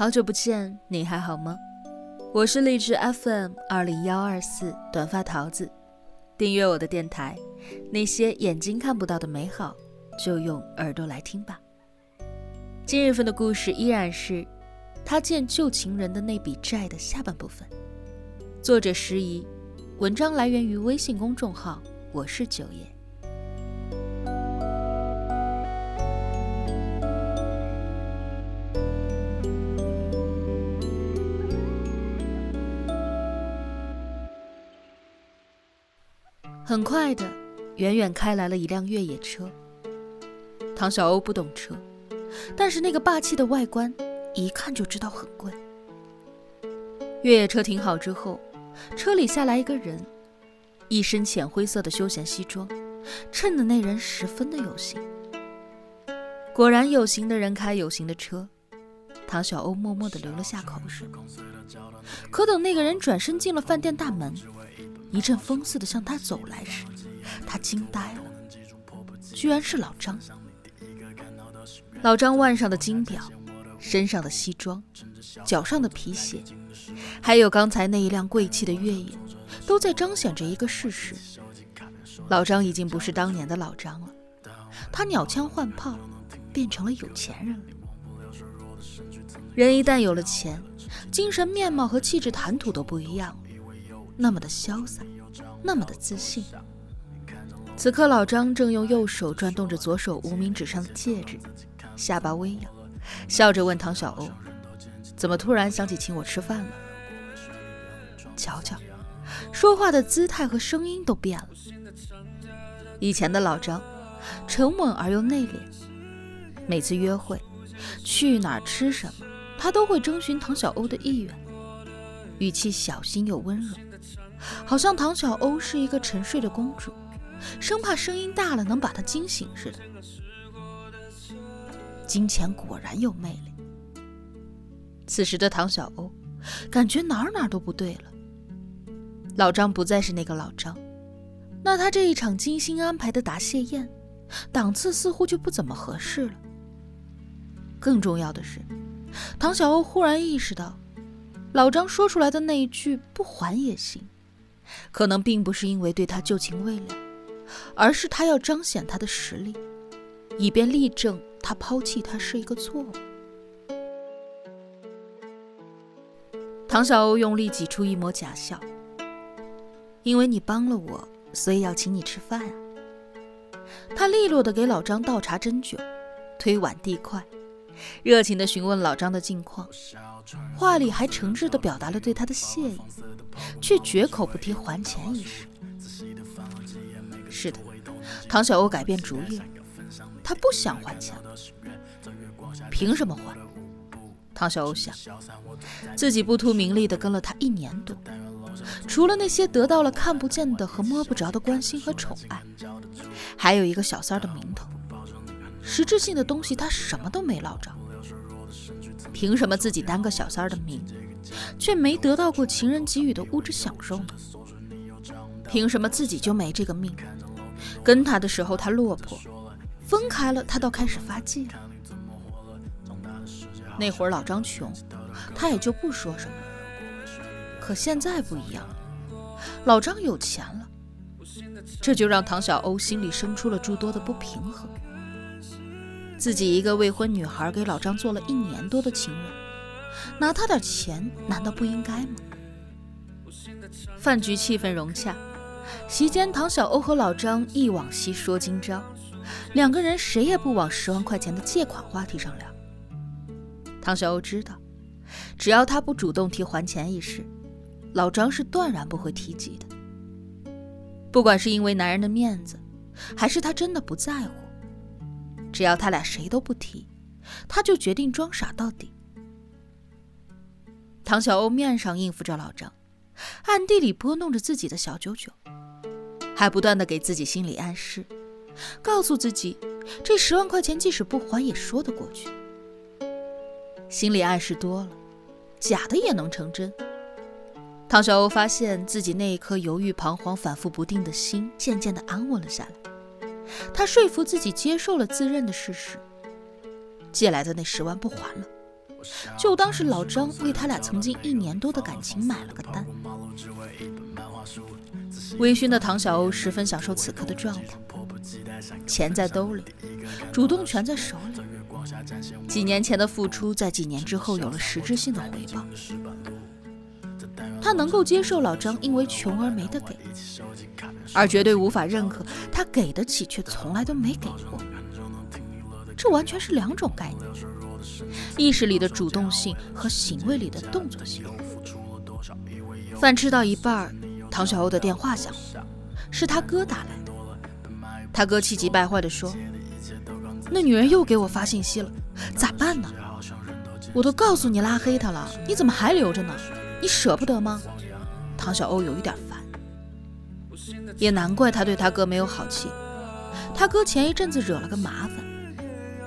好久不见，你还好吗？我是励志 FM 二零幺二四短发桃子，订阅我的电台，那些眼睛看不到的美好，就用耳朵来听吧。今日份的故事依然是他见旧情人的那笔债的下半部分，作者时宜，文章来源于微信公众号我是九爷。很快的，远远开来了一辆越野车。唐小欧不懂车，但是那个霸气的外观，一看就知道很贵。越野车停好之后，车里下来一个人，一身浅灰色的休闲西装，衬得那人十分的有型。果然，有型的人开有型的车。唐小欧默默地流了下口水。可等那个人转身进了饭店大门。一阵风似的向他走来时，他惊呆了，居然是老张。老张腕上的金表，身上的西装，脚上的皮鞋，还有刚才那一辆贵气的越野，都在彰显着一个事实：老张已经不是当年的老张了，他鸟枪换炮，变成了有钱人了。人一旦有了钱，精神面貌和气质谈吐都不一样了。那么的潇洒，那么的自信。此刻，老张正用右手转动着左手无名指上的戒指，下巴微扬，笑着问唐小欧：“怎么突然想起请我吃饭了？”瞧瞧，说话的姿态和声音都变了。以前的老张，沉稳而又内敛，每次约会，去哪儿吃什么，他都会征询唐小欧的意愿，语气小心又温柔。好像唐小欧是一个沉睡的公主，生怕声音大了能把她惊醒似的。金钱果然有魅力。此时的唐小欧感觉哪儿哪儿都不对了。老张不再是那个老张，那他这一场精心安排的答谢宴，档次似乎就不怎么合适了。更重要的是，唐小欧忽然意识到，老张说出来的那一句“不还也行”。可能并不是因为对他旧情未了，而是他要彰显他的实力，以便力证他抛弃他是一个错误。唐小欧用力挤出一抹假笑，因为你帮了我，所以要请你吃饭啊。他利落地给老张倒茶斟酒，推碗递筷，热情地询问老张的近况，话里还诚挚地表达了对他的谢意。却绝口不提还钱一事。是的，唐小欧改变主意了，他不想还钱。凭什么还？唐小欧想，自己不图名利的跟了他一年多，除了那些得到了看不见的和摸不着的关心和宠爱，还有一个小三的名头，实质性的东西他什么都没捞着。凭什么自己担个小三儿的名？却没得到过情人给予的物质享受呢？凭什么自己就没这个命？跟他的时候他落魄，分开了他倒开始发迹了。那会儿老张穷，他也就不说什么。可现在不一样了，老张有钱了，这就让唐小欧心里生出了诸多的不平衡。自己一个未婚女孩给老张做了一年多的情人。拿他点钱，难道不应该吗？饭局气氛融洽，席间唐小欧和老张忆往昔说今朝，两个人谁也不往十万块钱的借款话题上聊。唐小欧知道，只要他不主动提还钱一事，老张是断然不会提及的。不管是因为男人的面子，还是他真的不在乎，只要他俩谁都不提，他就决定装傻到底。唐小欧面上应付着老张，暗地里拨弄着自己的小九九，还不断的给自己心理暗示，告诉自己这十万块钱即使不还也说得过去。心理暗示多了，假的也能成真。唐小欧发现自己那一颗犹豫、彷徨、反复不定的心渐渐的安稳了下来。他说服自己接受了自认的事实，借来的那十万不还了，就当是老张为他俩曾经一年多的感情买了个单。微醺的唐小欧十分享受此刻的状态，钱在兜里，主动权在手里。几年前的付出，在几年之后有了实质性的回报。他能够接受老张因为穷而没得给，而绝对无法认可他给得起却从来都没给过。这完全是两种概念：意识里的主动性和行为里的动作性。饭吃到一半，唐小欧的电话响了，是他哥打来的。他哥气急败坏地说：“那女人又给我发信息了，咋办呢？我都告诉你拉黑她了，你怎么还留着呢？”你舍不得吗？唐小欧有一点烦，也难怪他对他哥没有好气。他哥前一阵子惹了个麻烦，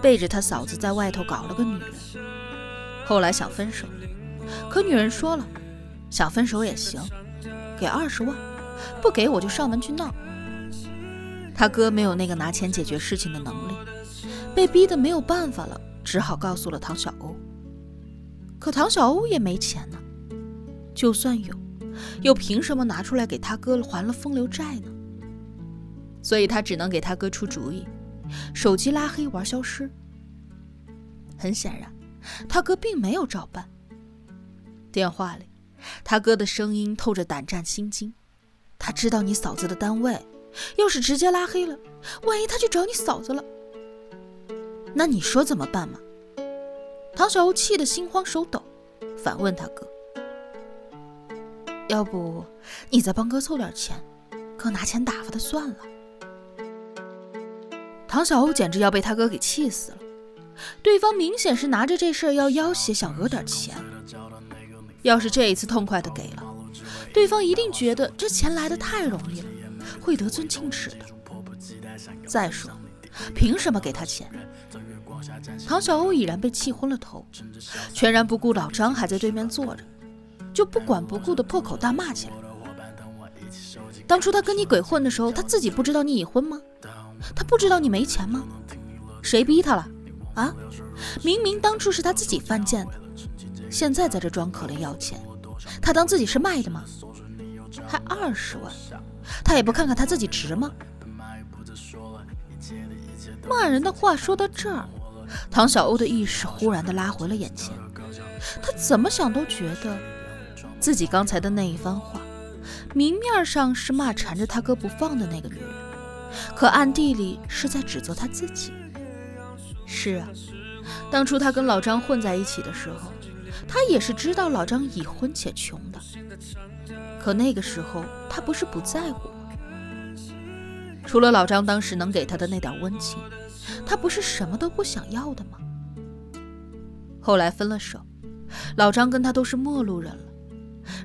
背着他嫂子在外头搞了个女人，后来想分手，可女人说了，想分手也行，给二十万，不给我就上门去闹。他哥没有那个拿钱解决事情的能力，被逼得没有办法了，只好告诉了唐小欧。可唐小欧也没钱呢。就算有，又凭什么拿出来给他哥还了风流债呢？所以他只能给他哥出主意，手机拉黑玩消失。很显然，他哥并没有照办。电话里，他哥的声音透着胆战心惊。他知道你嫂子的单位，要是直接拉黑了，万一他去找你嫂子了，那你说怎么办嘛？唐小欧气得心慌手抖，反问他哥。要不你再帮哥凑点钱，哥拿钱打发他算了。唐小欧简直要被他哥给气死了，对方明显是拿着这事儿要要挟，想讹点钱。要是这一次痛快的给了，对方一定觉得这钱来的太容易了，会得寸进尺的。再说，凭什么给他钱？唐小欧已然被气昏了头，全然不顾老张还在对面坐着。就不管不顾的破口大骂起来。当初他跟你鬼混的时候，他自己不知道你已婚吗？他不知道你没钱吗？谁逼他了？啊！明明当初是他自己犯贱的，现在在这装可怜要钱，他当自己是卖的吗？还二十万，他也不看看他自己值吗？骂人的话说到这儿，唐小欧的意识忽然的拉回了眼前，他怎么想都觉得。自己刚才的那一番话，明面上是骂缠着他哥不放的那个女人，可暗地里是在指责他自己。是啊，当初他跟老张混在一起的时候，他也是知道老张已婚且穷的。可那个时候他不是不在乎吗？除了老张当时能给他的那点温情，他不是什么都不想要的吗？后来分了手，老张跟他都是陌路人了。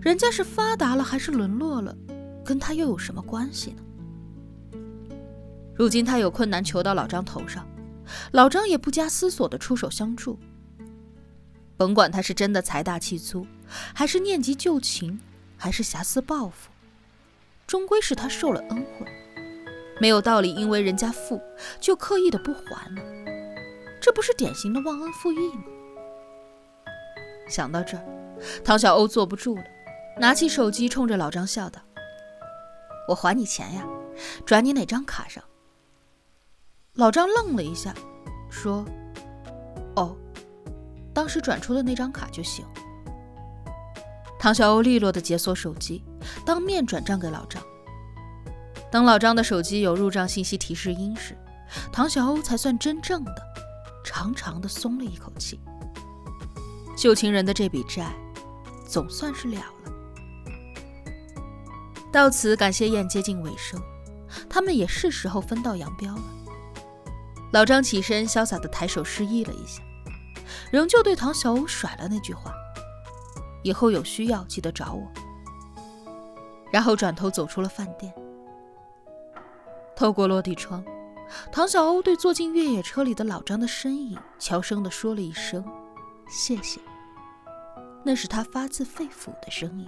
人家是发达了还是沦落了，跟他又有什么关系呢？如今他有困难求到老张头上，老张也不加思索的出手相助。甭管他是真的财大气粗，还是念及旧情，还是遐思报复，终归是他受了恩惠，没有道理因为人家富就刻意的不还呢。这不是典型的忘恩负义吗？想到这儿。唐小欧坐不住了，拿起手机冲着老张笑道：“我还你钱呀，转你哪张卡上？”老张愣了一下，说：“哦，当时转出的那张卡就行。”唐小欧利落地解锁手机，当面转账给老张。等老张的手机有入账信息提示音时，唐小欧才算真正的长长的松了一口气。旧情人的这笔债。总算是了了。到此，感谢宴接近尾声，他们也是时候分道扬镳了。老张起身，潇洒的抬手示意了一下，仍旧对唐小欧甩了那句话：“以后有需要记得找我。”然后转头走出了饭店。透过落地窗，唐小欧对坐进越野车里的老张的身影悄声地说了一声：“谢谢。”那是他发自肺腑的声音。